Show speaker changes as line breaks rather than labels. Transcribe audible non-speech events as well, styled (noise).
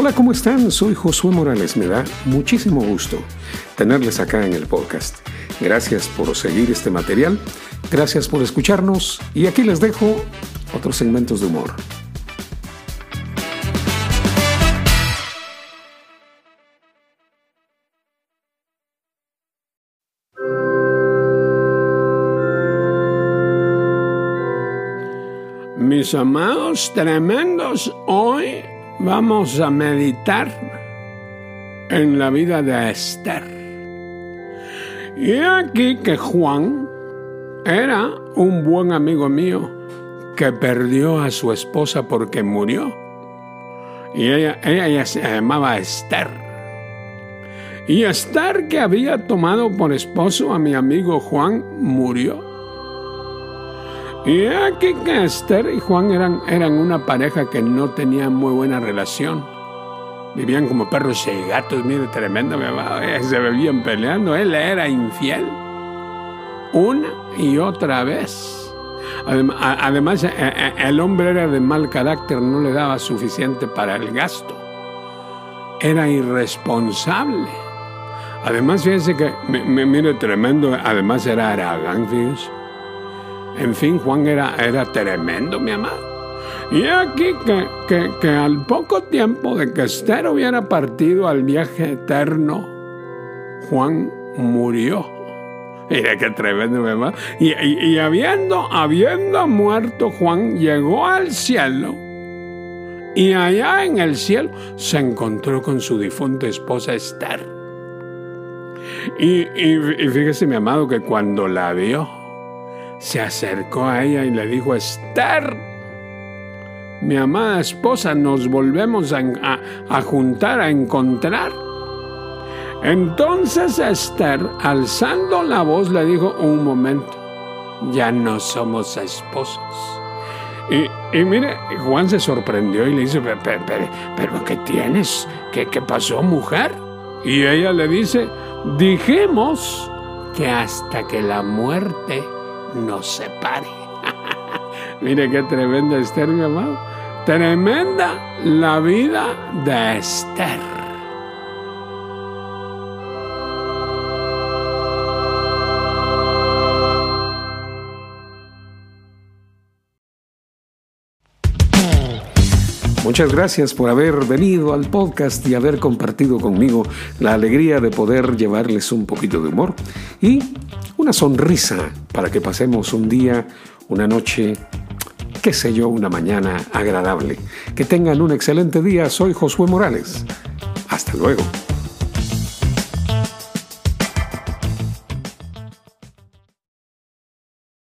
Hola, ¿cómo están? Soy Josué Morales. Me da muchísimo gusto tenerles acá en el podcast. Gracias por seguir este material, gracias por escucharnos y aquí les dejo otros segmentos de humor.
Mis amados tremendos, hoy vamos a meditar en la vida de Esther. Y aquí que Juan era un buen amigo mío que perdió a su esposa porque murió. Y ella, ella se llamaba Esther. Y Esther, que había tomado por esposo a mi amigo Juan, murió. Y aquí que Esther y Juan eran, eran una pareja que no tenía muy buena relación. Vivían como perros y gatos, mire, tremendo, se bebían peleando. Él era infiel. Una y otra vez. Además, e, e, el hombre era de mal carácter, no le daba suficiente para el gasto. Era irresponsable. Además, fíjense que, mire, tremendo, además era aragán, fíjense. En fin, Juan era, era tremendo, mi amado. Y aquí que, que, al poco tiempo de que Esther hubiera partido al viaje eterno, Juan murió. Mira qué tremendo, mi amado. Y, y, habiendo, habiendo muerto Juan, llegó al cielo. Y allá en el cielo se encontró con su difunta esposa Esther. Y, y fíjese, mi amado, que cuando la vio, se acercó a ella y le dijo, Esther, mi amada esposa, nos volvemos a, juntar, a encontrar. Entonces Esther, alzando la voz, le dijo, un momento, ya no somos esposos. Y, mire, Juan se sorprendió y le dice, pero, ¿qué tienes? ¿Qué, ¿Qué pasó, mujer? Y ella le dice, dijimos que hasta que la muerte nos separe. (laughs) Mire qué tremenda Esther, mi amado. Tremenda la vida de Esther.
Muchas gracias por haber venido al podcast y haber compartido conmigo la alegría de poder llevarles un poquito de humor y una sonrisa para que pasemos un día, una noche, qué sé yo, una mañana agradable. Que tengan un excelente día. Soy Josué Morales. Hasta luego.